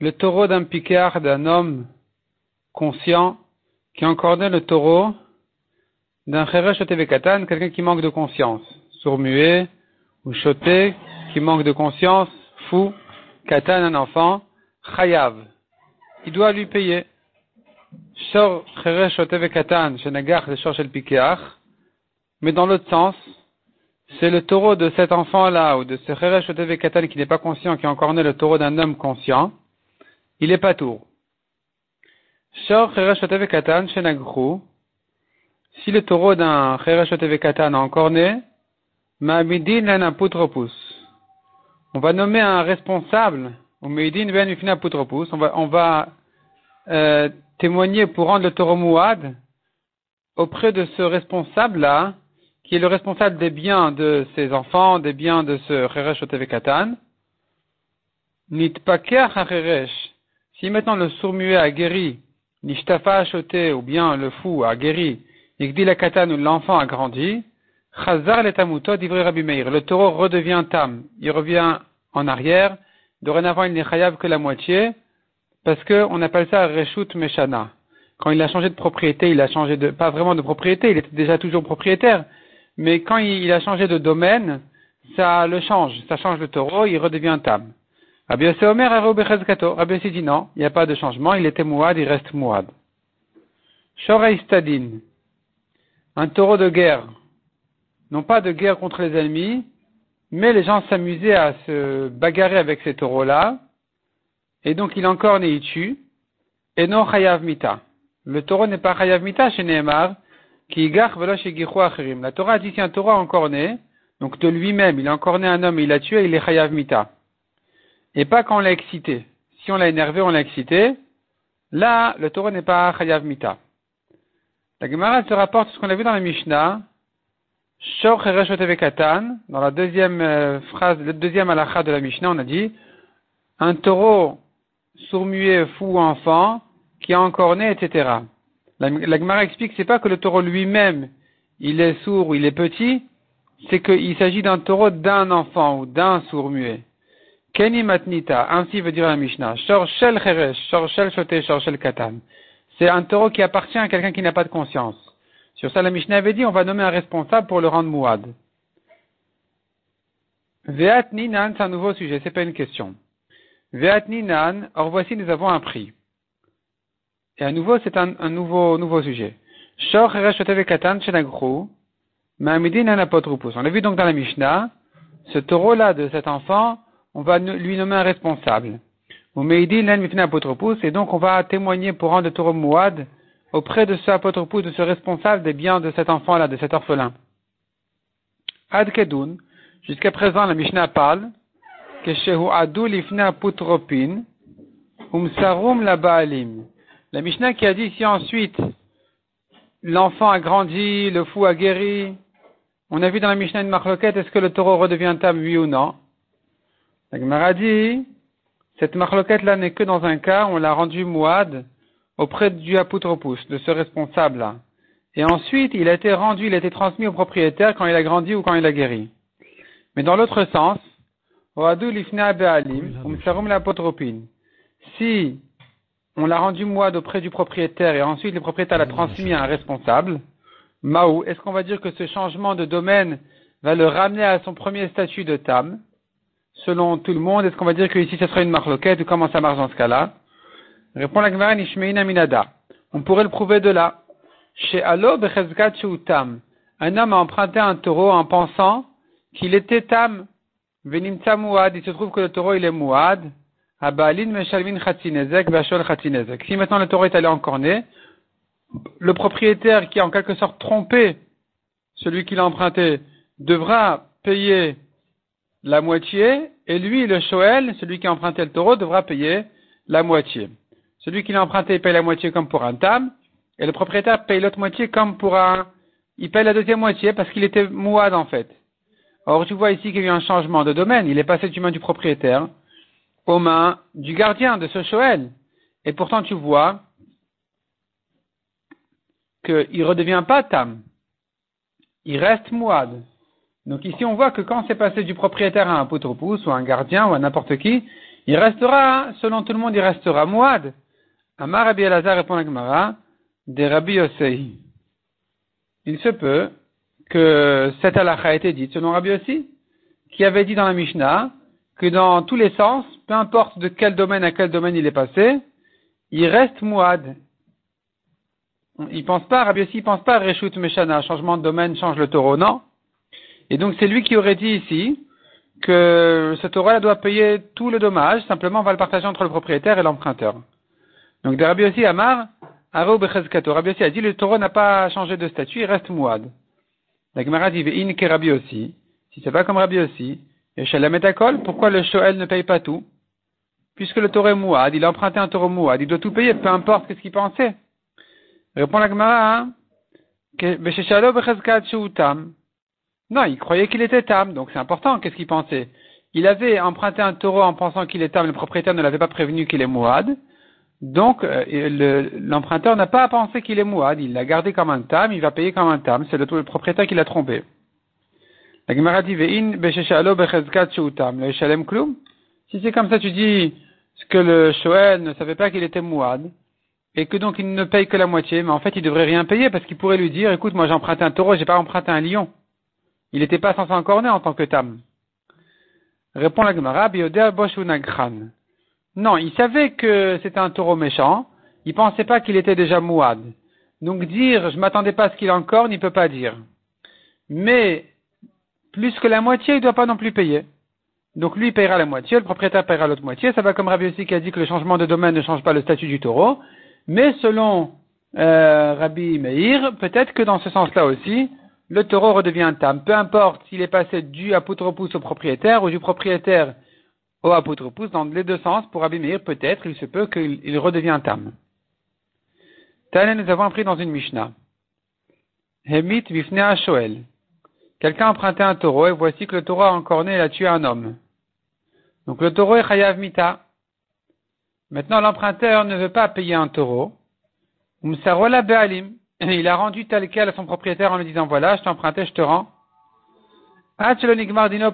Le taureau d'un pikar d'un homme conscient qui encornait le taureau d'un Cheresh Katan, quelqu'un qui manque de conscience, sourd-muet ou choté, qui manque de conscience, fou, Katan un enfant, Chayav. Il doit lui payer. Mais dans l'autre sens, c'est le taureau de cet enfant-là, ou de ce Cheresh Katan qui n'est pas conscient, qui a encore né le taureau d'un homme conscient, il est pas tour. Shor Katan si le taureau d'un Cheresh Katan a encore né, Ma'amidin aputropus. On va nommer un responsable, ou Meidin ben on va, on va euh, témoigner pour rendre le taureau mouad auprès de ce responsable-là, qui est le responsable des biens de ses enfants, des biens de ce Cheresh Otevekatan. Nitpaker Hacheresh. Si maintenant le sourd-muet a guéri, Nishtafa achoté, ou bien le fou a guéri, Nigdila Katan ou l'enfant a grandi, Chazar letamuto divrei Rabbi Meir. Le taureau redevient tam. Il revient en arrière. Dorénavant, il n'est chayav que la moitié parce qu'on appelle ça Reshut Meshana. Quand il a changé de propriété, il a changé de, pas vraiment de propriété, il était déjà toujours propriétaire, mais quand il, a changé de domaine, ça le change, ça change le taureau, il redevient tam. Rabbi Omer Rabbi dit non, il n'y a pas de changement, il était mouad, il reste mouad. Stadin, un taureau de guerre. Non pas de guerre contre les ennemis, mais les gens s'amusaient à se bagarrer avec ces taureaux-là, et donc il encore né, il tue, et non chayav mita. Le taureau n'est pas chayav mita chez Nehemar, qui gach achirim. La Torah dit si un taureau a encore né, donc de lui-même, il a encore né un homme et il l'a tué, il est chayav mita. Et pas quand on l'a excité. Si on l'a énervé, on l'a excité, là, le taureau n'est pas chayav mita. La Gemara se rapporte ce qu'on a vu dans la Mishnah, Shor dans la deuxième euh, phrase, le deuxième halakha de la Mishnah, on a dit, un taureau sourd-muet, fou, enfant, qui a encore né, etc. La, Gemara explique, c'est pas que le taureau lui-même, il est sourd ou il est petit, c'est qu'il s'agit d'un taureau d'un enfant ou d'un sourd-muet. Keni matnita, ainsi veut dire la Mishnah. Shor shel cheresh, shor shel shote, shor shel katan. C'est un taureau qui appartient à quelqu'un qui n'a pas de conscience. Sur ça, la Mishnah avait dit, on va nommer un responsable pour le rendre mouad. Veat ninan, c'est un nouveau sujet, c'est pas une question. Veat ninan, or voici, nous avons un prix. Et à nouveau, c'est un, nouveau, nouveau sujet. Shor. On l'a vu donc dans la Mishnah, ce taureau-là de cet enfant, on va lui nommer un responsable. Et donc on va témoigner pour rendre le taureau mouad auprès de ce apotropus, de ce responsable des biens de cet enfant-là, de cet orphelin. Ad jusqu'à présent la Mishnah parle la baalim. La Mishnah qui a dit si ensuite l'enfant a grandi, le fou a guéri, on a vu dans la Mishnah une marloquette, est-ce que le taureau redevient tam, oui ou non? La Gemara dit, cette marloquette là n'est que dans un cas, on l'a rendu mouad, auprès du apotropus, de ce responsable-là. Et ensuite, il a été rendu, il a été transmis au propriétaire quand il a grandi ou quand il a guéri. Mais dans l'autre sens, si on l'a rendu moide auprès du propriétaire et ensuite le propriétaire l'a transmis à un responsable, Maou, est-ce qu'on va dire que ce changement de domaine va le ramener à son premier statut de tam? Selon tout le monde, est-ce qu'on va dire que ici ce sera une marloquette ou comment ça marche dans ce cas-là? Répond la Gemara Minada. On pourrait le prouver de là. Chez Alo Tam. Un homme a emprunté un taureau en pensant qu'il était tam. Venim Mouad. Il se trouve que le taureau il est Mouad. Abalin Meshalvin Khatinezek Bashol Khatinezek. Si maintenant le taureau est allé en cornet, le propriétaire qui a en quelque sorte trompé celui qui l'a emprunté devra payer la moitié et lui, le Shoel, celui qui a emprunté le taureau, devra payer la moitié. Celui qui l'a emprunté paye la moitié comme pour un tam, et le propriétaire paye l'autre moitié comme pour un... Il paye la deuxième moitié parce qu'il était mouad en fait. Or, tu vois ici qu'il y a eu un changement de domaine. Il est passé du main du propriétaire aux mains du gardien de ce Shoel. Et pourtant, tu vois qu'il ne redevient pas tam. Il reste mouad. Donc ici, on voit que quand c'est passé du propriétaire à un pousse ou à un gardien ou à n'importe qui, il restera, selon tout le monde, il restera mouad. Amar Rabbi Elazar répond à Gemara, des Rabbi Yosei. Il se peut que cette halakha a été dite selon Rabbi Yossi, qui avait dit dans la Mishnah que dans tous les sens, peu importe de quel domaine à quel domaine il est passé, il reste mouad. Il pense pas, Rabbi Yossi, il pense pas à Reshut Meshana, changement de domaine, change le taureau, non. Et donc c'est lui qui aurait dit ici que ce taureau doit payer tout le dommage, simplement on va le partager entre le propriétaire et l'emprunteur. Donc de Rabbi Yossi Amar. Rabbi Yossi a dit le taureau n'a pas changé de statut, il reste mouad. La Gemara dit In ke Rabbi Yossi. Si c'est pas comme Rabbi la Métacole, pourquoi le Shoel ne paye pas tout? Puisque le est mouad, il a emprunté un taureau mouad, il doit tout payer, peu importe ce qu'il pensait. Répond la Gemara, hein, non, il croyait qu'il était tam, donc c'est important. Qu'est-ce qu'il pensait? Il avait emprunté un taureau en pensant qu'il est tam, le propriétaire ne l'avait pas prévenu qu'il est mouad. Donc, euh, l'emprunteur n'a pas à penser qu'il est mouad, il l'a gardé comme un tam, il va payer comme un tam, c'est le, propriétaire qui l'a trompé. La Gemara dit, Si c'est comme ça, tu dis que le Shoel ne savait pas qu'il était mouad, et que donc il ne paye que la moitié, mais en fait il devrait rien payer parce qu'il pourrait lui dire, écoute, moi j'ai emprunté un taureau, j'ai pas emprunté un lion. Il n'était pas encore né en tant que tam. Répond la Gemara, Non, il savait que c'était un taureau méchant. Il pensait pas qu'il était déjà mouad. Donc dire, je m'attendais pas à ce qu'il encore, il peut pas dire. Mais, plus que la moitié, il doit pas non plus payer. Donc lui il payera la moitié, le propriétaire payera l'autre moitié. Ça va comme Rabbi aussi qui a dit que le changement de domaine ne change pas le statut du taureau. Mais selon euh, Rabbi Meir, peut-être que dans ce sens-là aussi, le taureau redevient tam. Peu importe s'il est passé du apotropous au propriétaire ou du propriétaire au apotropous, dans les deux sens, pour Abimir, peut-être, il se peut qu'il redevient tam. Tel nous avons appris dans une Mishnah. Hemit vifnea shoel. Quelqu'un a emprunté un taureau et voici que le taureau a encore né et a tué un homme. Donc le taureau est chayav mita. Maintenant l'emprunteur ne veut pas payer un taureau. Umsarola be'alim il a rendu tel quel à son propriétaire en lui disant voilà, je t'ai emprunté, je te rends.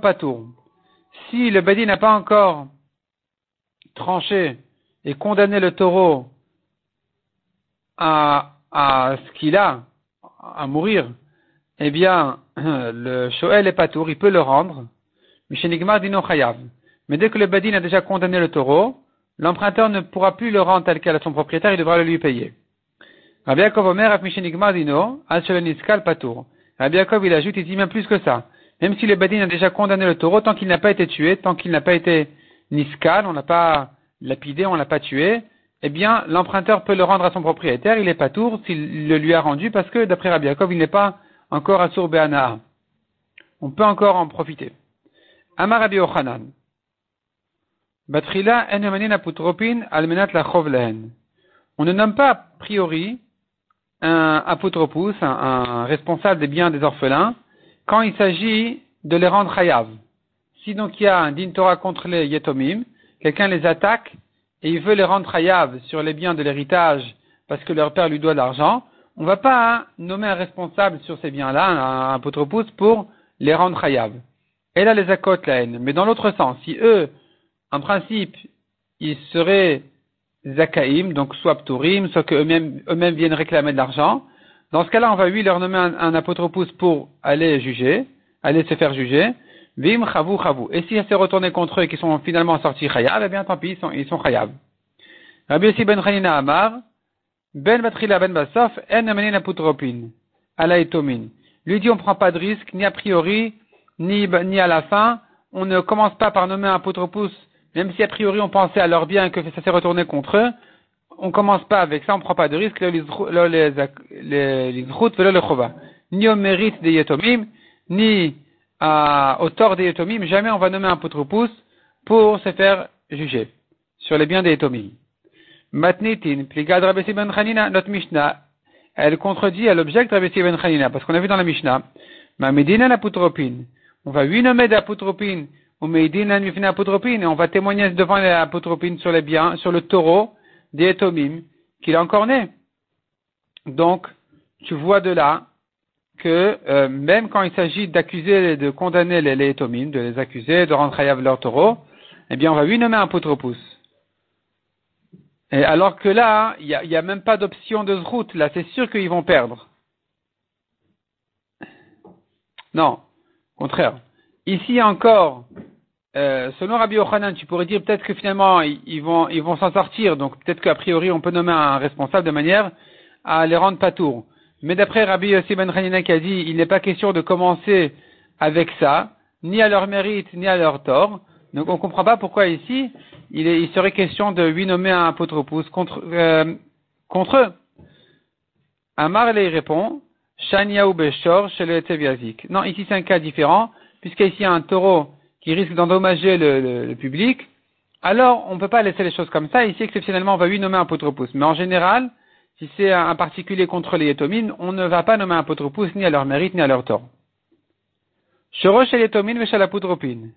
patour. Si le badi n'a pas encore tranché et condamné le taureau à, ce qu'il a, à mourir, eh bien, le shoel est patour, il peut le rendre. Mais dès que le badin a déjà condamné le taureau, l'emprunteur ne pourra plus le rendre tel quel à son propriétaire, il devra le lui payer. Rabbi Yaakov Omer. Rabbi Yaakov, il ajoute, il dit même plus que ça. Même si le Badin a déjà condamné le taureau, tant qu'il n'a pas été tué, tant qu'il n'a pas été niskal, on n'a pas lapidé, on l'a pas tué, eh bien, l'emprunteur peut le rendre à son propriétaire, il est patour s'il le lui a rendu, parce que, d'après Rabbi Yaakov, il n'est pas encore à Be'ana. On peut encore en profiter. Amar Rabbi Ochanan. Batrila almenat la On ne nomme pas a priori un apotropous, un, responsable des biens des orphelins, quand il s'agit de les rendre hayav. Si donc il y a un din Torah contre les yetomim, quelqu'un les attaque et il veut les rendre hayav sur les biens de l'héritage parce que leur père lui doit de l'argent, on ne va pas nommer un responsable sur ces biens-là, un, apotropous, pour les rendre hayav. Et là, les accote la haine. Mais dans l'autre sens, si eux, en principe, ils seraient zakaim, donc soit pturim, soit qu'eux-mêmes eux viennent réclamer de l'argent. Dans ce cas-là, on va lui leur nommer un, un pour aller juger, aller se faire juger. Vim chavu chavu. Et si elle s'est retourné contre eux et qu'ils sont finalement sortis chayav, eh bien tant pis, ils sont, ils sont chayav. Rabbi ben Chanina Amar, ben batrila ben basof, en amenin apotropin, ala etomin. Lui dit on prend pas de risque, ni a priori, ni, ni à la fin. On ne commence pas par nommer un apotropous même si a priori on pensait à leur bien que ça s'est retourné contre eux, on commence pas avec ça, on prend pas de risque, ni au mérite des yetomim, ni au tort des yetomim, jamais on va nommer un poutre-pouce pour se faire juger sur les biens des yetomim. Matnitin, pligad Rabbi ben Chanina, notre Mishnah, elle contredit à l'objet de Rabbi ben Chanina, parce qu'on a vu dans la Mishnah, ma medina la poutropine, on va lui nommer d'apotropine et on va témoigner devant l'apotropine sur les biens, sur le taureau des Etomim, qu'il est encore né. Donc, tu vois de là que euh, même quand il s'agit d'accuser et de condamner les, les de les accuser, de rendre hayav leur taureau, eh bien on va lui nommer un potropous. Et alors que là, il n'y a, a, même pas d'option de route, là c'est sûr qu'ils vont perdre. Non, contraire. Ici encore, euh, selon Rabbi Yochanan, tu pourrais dire peut-être que finalement ils, vont ils vont s'en sortir, donc peut-être qu'a priori on peut nommer un responsable de manière à les rendre pas tours. Mais d'après Rabbi Yossi Ben qui a dit, il n'est pas question de commencer avec ça, ni à leur mérite, ni à leur tort. Donc on ne comprend pas pourquoi ici, il, serait question de lui nommer un apotropous contre, euh, contre eux. Amar il répond, Shania ou Beshor chez le. Non, ici c'est un cas différent, puisqu'ici il y a un taureau qui risque d'endommager le, le, public, alors on ne peut pas laisser les choses comme ça. Ici, exceptionnellement, on va lui nommer un apotropous. Mais en général, si c'est un particulier contre les étomines, on ne va pas nommer un apotropous ni à leur mérite ni à leur tort. Shorosh et l'étomine veshalapotropine.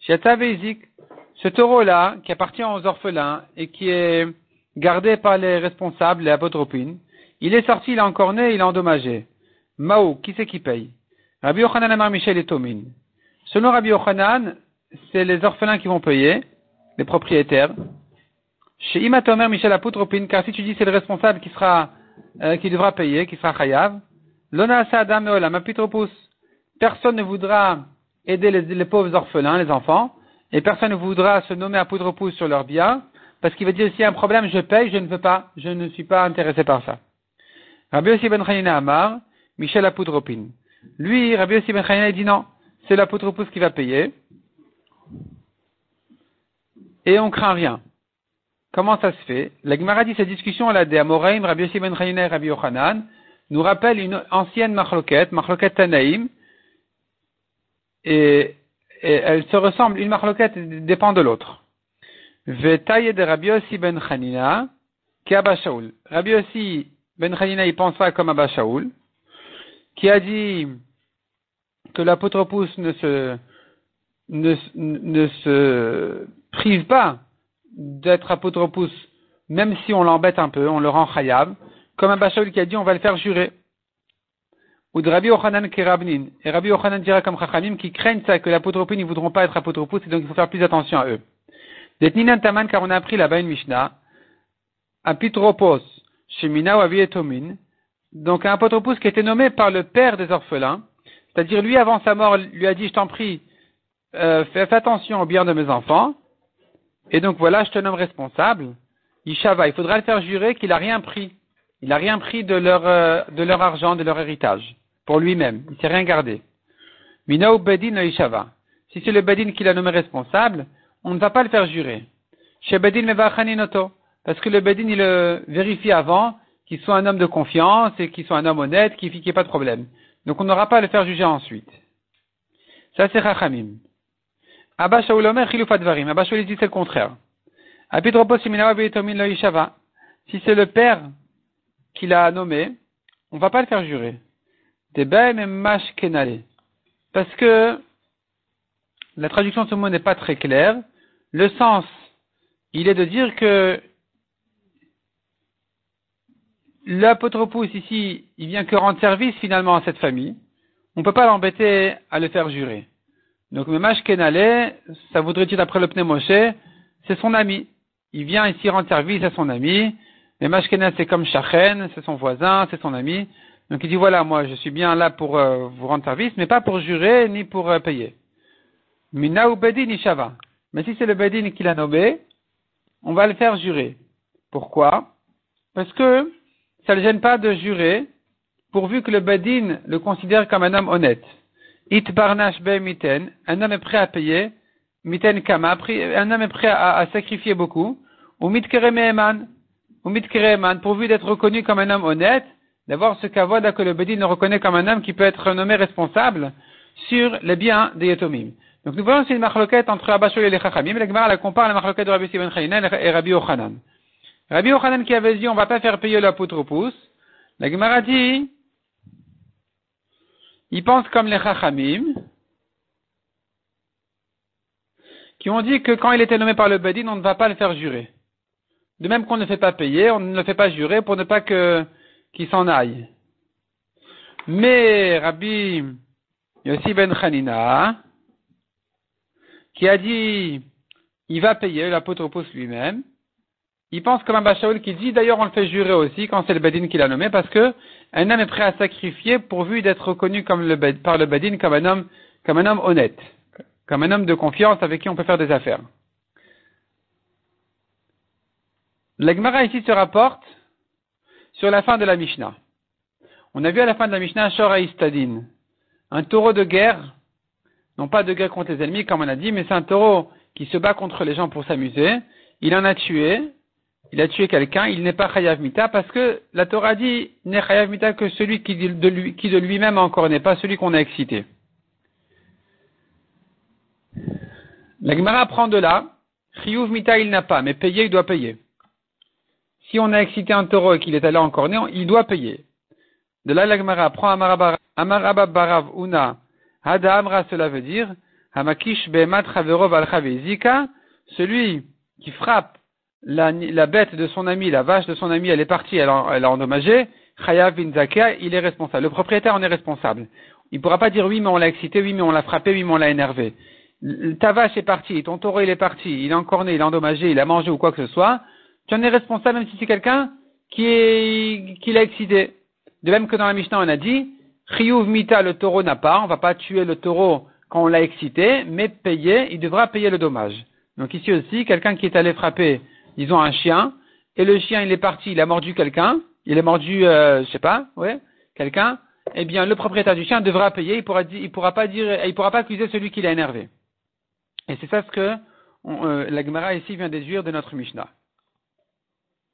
ce taureau-là, qui appartient aux orphelins et qui est gardé par les responsables, les apotropines, il est sorti, il est encore né, il est endommagé. Mao, qui c'est qui paye? Rabbi Yochanan Amar Michel étomine. Selon Rabbi Yochanan, c'est les orphelins qui vont payer, les propriétaires. Chez Imatomer Michel Apotropine, car si tu dis c'est le responsable qui sera, euh, qui devra payer, qui sera chayav, Lona Adam Olam. Personne ne voudra aider les, pauvres orphelins, les enfants, et personne ne voudra se nommer Apotropous sur leur bien, parce qu'il va dire s'il y a un problème, je paye, je ne veux pas, je ne suis pas intéressé par ça. Rabbi Yossi Ben Amar, Michel Apotropine. Lui, Rabbi Yossi Ben il dit non c'est l'apotropos qui va payer. Et on craint rien. Comment ça se fait? La Gemara dit cette discussion là des Amoraim, Rabbi Yossi ben et Rabbi Yochanan nous rappelle une ancienne machloket, machloket Tanaïm, et, elle se ressemble, une machloket dépend de l'autre. Vetaye de Rabbi Yossi ben Chanina, qui Abba Shaul. Rabbi Yossi ben Chanina, il pense pas comme Abba Shaul, qui a dit que l'apotropous ne se, ne, ne se prive pas d'être apotropous, même si on l'embête un peu, on le rend khayab, comme un Bachaoul qui a dit on va le faire jurer. Ou de Rabbi Ochanan Kerabnin. Et Rabbi Ochanan dira comme Chachamim qui craignent ça, que l'apotropie ne voudront pas être apotropous, et donc il faut faire plus attention à eux. Taman, car on a appris là-bas une Mishnah, apotropos, Shemina ou Avietomin, donc un apotropous qui été nommé par le père des orphelins, c'est-à-dire, lui, avant sa mort, lui a dit, je t'en prie, euh, fais, attention au bien de mes enfants. Et donc, voilà, je te nomme responsable. Ishava, il faudra le faire jurer qu'il n'a rien pris. Il n'a rien pris de leur, euh, de leur argent, de leur héritage. Pour lui-même. Il ne s'est rien gardé. Mina Bedin Ishava. Si c'est le Bedin qui l'a nommé responsable, on ne va pas le faire jurer. Chez Bedin Mevachaninoto. Parce que le Bedin, il le vérifie avant qu'il soit un homme de confiance et qu'il soit un homme honnête, qu'il n'y ait pas de problème. Donc on n'aura pas à le faire juger ensuite. Ça c'est Chachamim. Abba Shaul Omer Chilufat Varim. Abba Shaul dit c'est le contraire. Si c'est le père qui l'a nommé, on ne va pas le faire jurer. Parce que la traduction de ce mot n'est pas très claire. Le sens, il est de dire que l'apotropos ici, il vient que rendre service finalement à cette famille. On ne peut pas l'embêter à le faire jurer. Donc, Memash Kenale, ça voudrait dire d'après le Pneumoshe, c'est son ami. Il vient ici rendre service à son ami. Memash Kenale, c'est comme Shachen, c'est son voisin, c'est son ami. Donc, il dit voilà, moi, je suis bien là pour euh, vous rendre service, mais pas pour jurer ni pour euh, payer. Mina ou Bedin Ishava. Mais si c'est le Bedin qui l'a nommé, on va le faire jurer. Pourquoi? Parce que ça ne gêne pas de jurer, pourvu que le Badin le considère comme un homme honnête. It barnash be miten, un homme est prêt à payer, miten kama, un homme est prêt à, sacrifier beaucoup, ou mitkerememan, ou mitkereman, pourvu d'être reconnu comme un homme honnête, d'avoir ce qu'avoda que le Badin le reconnaît comme un homme qui peut être nommé responsable sur les biens des Yatomim. Donc nous voyons c'est une marloquette entre Abashol et les Chachamim, la Gemara la compare à la marloquette de Rabbi Simon et Rabbi Ochanan. Rabbi Yochanan qui avait dit on va pas faire payer l'apotropous, la Gemara dit, il pense comme les Chachamim, qui ont dit que quand il était nommé par le Bedin, on ne va pas le faire jurer. De même qu'on ne fait pas payer, on ne le fait pas jurer pour ne pas que, qu'il s'en aille. Mais Rabbi Yossi Ben Hanina, qui a dit, il va payer l'apôtre lui-même, il pense comme un Bachaoul qui dit, d'ailleurs on le fait jurer aussi quand c'est le Badin qui l'a nommé, parce que un homme est prêt à sacrifier pourvu d'être reconnu par le Badin comme un homme, un honnête, comme un homme de confiance avec qui on peut faire des affaires. L'Agmara ici se rapporte sur la fin de la Mishnah. On a vu à la fin de la Mishnah Istadin, un taureau de guerre, non pas de guerre contre les ennemis comme on a dit, mais c'est un taureau qui se bat contre les gens pour s'amuser. Il en a tué, il a tué quelqu'un, il n'est pas Chayav Mita parce que la Torah dit n'est Chayav Mita que celui qui de, lui-même encore n'est pas celui qu'on a excité. La Gemara prend de là, Chiyuv Mita il n'a pas, mais payer il doit payer. Si on a excité un taureau et qu'il est allé en cornée, il doit payer. De là, la Gemara prend Amaraba Barav Una, Hada Amra, cela veut dire, Hamakish Behemat Chaverov al celui qui frappe la, la, bête de son ami, la vache de son ami, elle est partie, elle a, elle a endommagé, Chayav bin il est responsable. Le propriétaire en est responsable. Il ne pourra pas dire oui, mais on l'a excité, oui, mais on l'a frappé, oui, mais on l'a énervé. Ta vache est partie, ton taureau il est parti, il est encorné, il est endommagé, il a mangé ou quoi que ce soit. Tu en es responsable même si c'est quelqu'un qui qui l'a excité. De même que dans la Mishnah on a dit, Chiyuv mita, le taureau n'a pas, on va pas tuer le taureau quand on l'a excité, mais payer, il devra payer le dommage. Donc ici aussi, quelqu'un qui est allé frapper ils ont un chien, et le chien il est parti, il a mordu quelqu'un, il a mordu, euh, je sais pas, ouais, quelqu'un, eh bien le propriétaire du chien devra payer, il pourra, pourra pas dire, il pourra pas accuser celui qui l'a énervé. Et c'est ça ce que euh, la Gemara ici vient déduire de notre Mishnah.